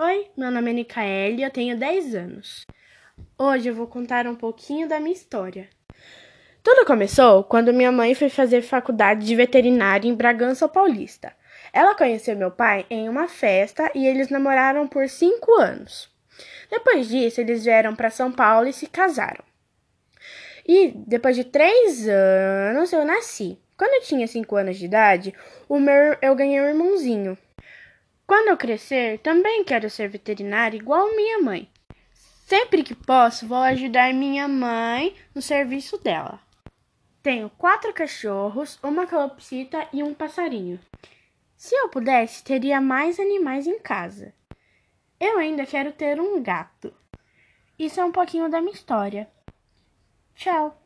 Oi, meu nome é Nicaele eu tenho 10 anos. Hoje eu vou contar um pouquinho da minha história. Tudo começou quando minha mãe foi fazer faculdade de veterinária em Bragança Paulista. Ela conheceu meu pai em uma festa e eles namoraram por cinco anos. Depois disso, eles vieram para São Paulo e se casaram. E depois de três anos eu nasci. Quando eu tinha cinco anos de idade, o meu, eu ganhei um irmãozinho. Quando eu crescer, também quero ser veterinária igual minha mãe. Sempre que posso, vou ajudar minha mãe no serviço dela. Tenho quatro cachorros, uma calopsita e um passarinho. Se eu pudesse, teria mais animais em casa. Eu ainda quero ter um gato. Isso é um pouquinho da minha história. Tchau!